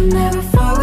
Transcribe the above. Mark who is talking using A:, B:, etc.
A: I'm never far